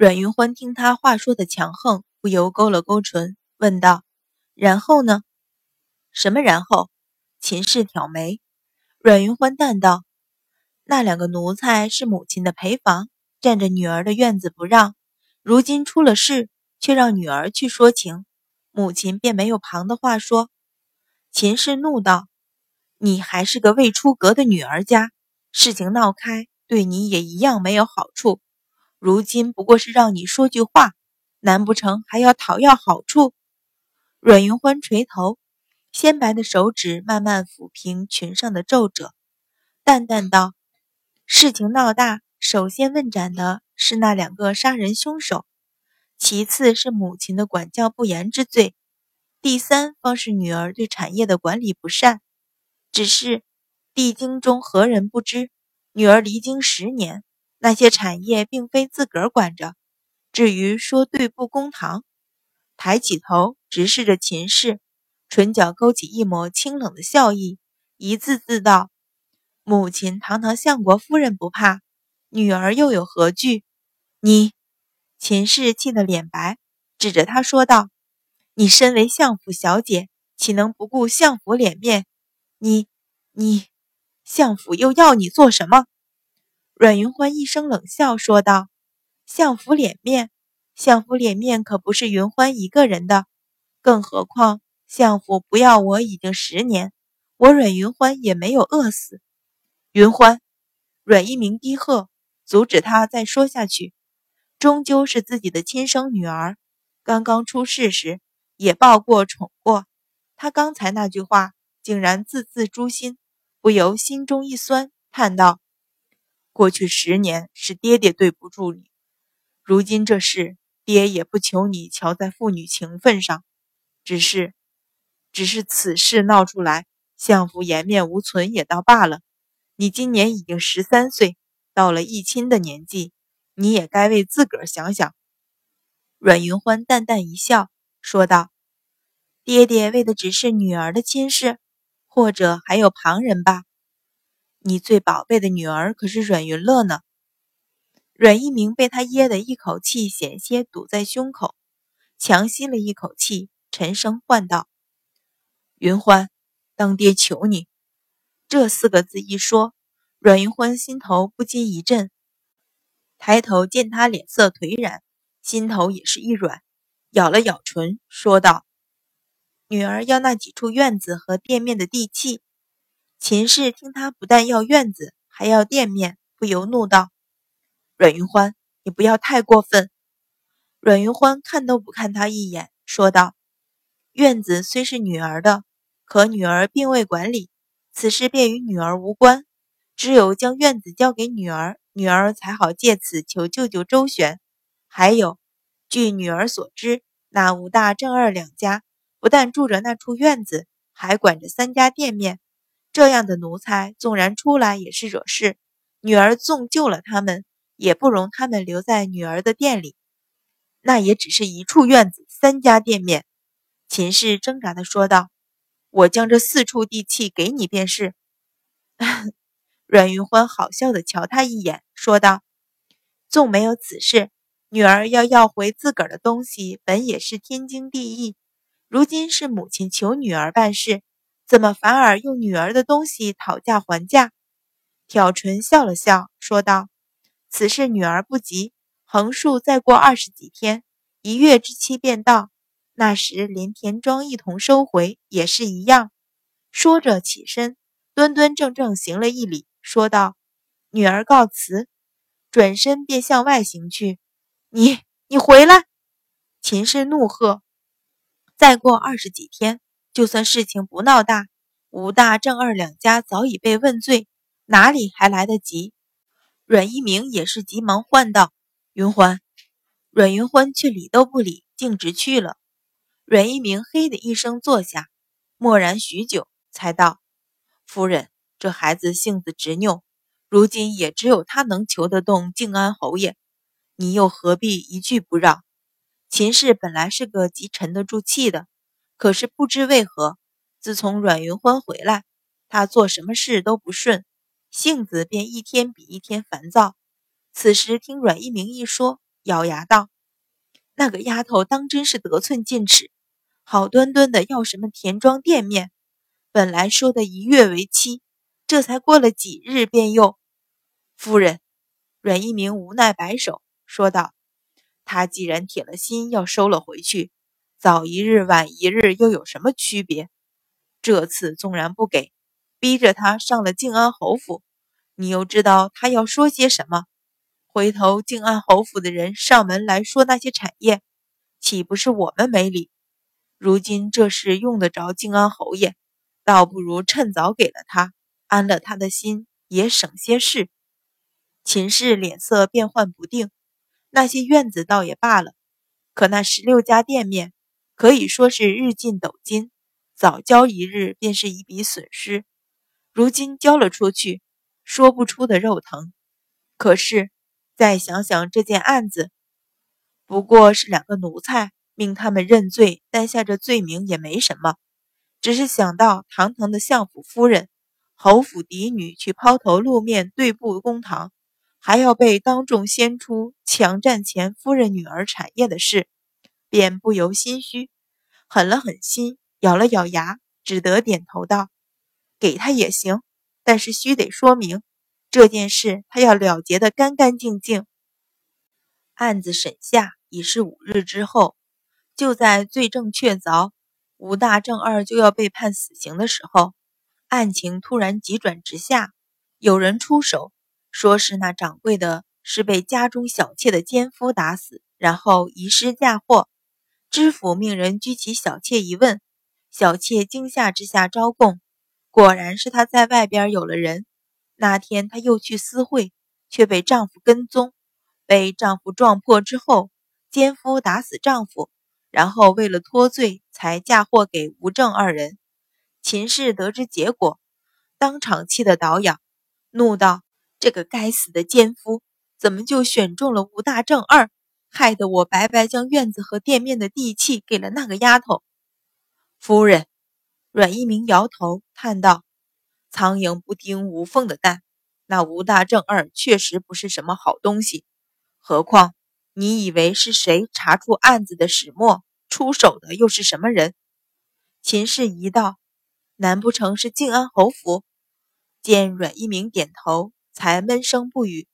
阮云欢听他话说的强横，不由勾了勾唇，问道：“然后呢？什么然后？”秦氏挑眉。阮云欢淡道：“那两个奴才是母亲的陪房，占着女儿的院子不让。如今出了事，却让女儿去说情，母亲便没有旁的话说。”秦氏怒道：“你还是个未出阁的女儿家，事情闹开，对你也一样没有好处。”如今不过是让你说句话，难不成还要讨要好处？阮云欢垂头，纤白的手指慢慢抚平裙上的皱褶，淡淡道：“事情闹大，首先问斩的是那两个杀人凶手，其次是母亲的管教不严之罪，第三方是女儿对产业的管理不善。只是帝京中何人不知，女儿离京十年。”那些产业并非自个儿管着。至于说对簿公堂，抬起头直视着秦氏，唇角勾起一抹清冷的笑意，一字字道：“母亲堂堂相国夫人不怕，女儿又有何惧？”你，秦氏气得脸白，指着他说道：“你身为相府小姐，岂能不顾相府脸面？你，你，相府又要你做什么？”阮云欢一声冷笑，说道：“相府脸面，相府脸面可不是云欢一个人的。更何况相府不要我已经十年，我阮云欢也没有饿死。”云欢，阮一鸣低喝，阻止他再说下去。终究是自己的亲生女儿，刚刚出世时也抱过宠过，他刚才那句话竟然字字诛心，不由心中一酸，叹道。过去十年是爹爹对不住你，如今这事，爹也不求你瞧在父女情分上，只是，只是此事闹出来，相府颜面无存也倒罢了。你今年已经十三岁，到了议亲的年纪，你也该为自个儿想想。阮云欢淡淡一笑，说道：“爹爹为的只是女儿的亲事，或者还有旁人吧。”你最宝贝的女儿可是阮云乐呢。阮一鸣被他噎得一口气险些堵在胸口，强吸了一口气，沉声唤道：“云欢，当爹求你。”这四个字一说，阮云欢心头不禁一震，抬头见他脸色颓然，心头也是一软，咬了咬唇，说道：“女儿要那几处院子和店面的地契。”秦氏听他不但要院子，还要店面，不由怒道：“阮云欢，你不要太过分。”阮云欢看都不看他一眼，说道：“院子虽是女儿的，可女儿并未管理，此事便与女儿无关。只有将院子交给女儿，女儿才好借此求舅舅周旋。还有，据女儿所知，那吴大、郑二两家不但住着那处院子，还管着三家店面。”这样的奴才，纵然出来也是惹事。女儿纵救了他们，也不容他们留在女儿的店里。那也只是一处院子，三家店面。秦氏挣扎的说道：“我将这四处地契给你便是。”阮云欢好笑的瞧他一眼，说道：“纵没有此事，女儿要要回自个儿的东西，本也是天经地义。如今是母亲求女儿办事。”怎么反而用女儿的东西讨价还价？挑唇笑了笑，说道：“此事女儿不急，横竖再过二十几天，一月之期便到。那时连田庄一同收回，也是一样。”说着起身，端端正正行了一礼，说道：“女儿告辞。”转身便向外行去。你你回来！秦氏怒喝：“再过二十几天。”就算事情不闹大，吴大、郑二两家早已被问罪，哪里还来得及？阮一鸣也是急忙唤道：“云欢。”阮云欢却理都不理，径直去了。阮一鸣嘿的一声坐下，默然许久，才道：“夫人，这孩子性子执拗，如今也只有他能求得动静安侯爷，你又何必一句不让？”秦氏本来是个极沉得住气的。可是不知为何，自从阮云欢回来，他做什么事都不顺，性子便一天比一天烦躁。此时听阮一鸣一说，咬牙道：“那个丫头当真是得寸进尺，好端端的要什么田庄店面，本来说的一月为期，这才过了几日便又……夫人。”阮一鸣无奈摆手说道：“他既然铁了心要收了回去，早一日晚一日又有什么区别？这次纵然不给，逼着他上了靖安侯府。”你又知道他要说些什么？回头靖安侯府的人上门来说那些产业，岂不是我们没理？如今这事用得着靖安侯爷，倒不如趁早给了他，安了他的心，也省些事。秦氏脸色变幻不定。那些院子倒也罢了，可那十六家店面，可以说是日进斗金，早交一日便是一笔损失。如今交了出去。说不出的肉疼，可是再想想这件案子，不过是两个奴才命他们认罪，担下这罪名也没什么。只是想到堂堂的相府夫人、侯府嫡女去抛头露面对簿公堂，还要被当众掀出强占前夫人女儿产业的事，便不由心虚，狠了狠心，咬了咬牙，只得点头道：“给他也行。”但是须得说明这件事，他要了结的干干净净。案子审下已是五日之后，就在罪证确凿，吴大正二就要被判死刑的时候，案情突然急转直下，有人出手，说是那掌柜的是被家中小妾的奸夫打死，然后遗失嫁祸。知府命人拘起小妾一问，小妾惊吓之下招供。果然是她在外边有了人。那天她又去私会，却被丈夫跟踪，被丈夫撞破之后，奸夫打死丈夫，然后为了脱罪，才嫁祸给吴正二人。秦氏得知结果，当场气得倒仰，怒道：“这个该死的奸夫，怎么就选中了吴大正二，害得我白白将院子和店面的地契给了那个丫头。”夫人。阮一鸣摇头叹道：“苍蝇不叮无缝的蛋，那吴大正二确实不是什么好东西。何况你以为是谁查出案子的始末，出手的又是什么人？”秦氏疑道：“难不成是靖安侯府？”见阮一鸣点头，才闷声不语。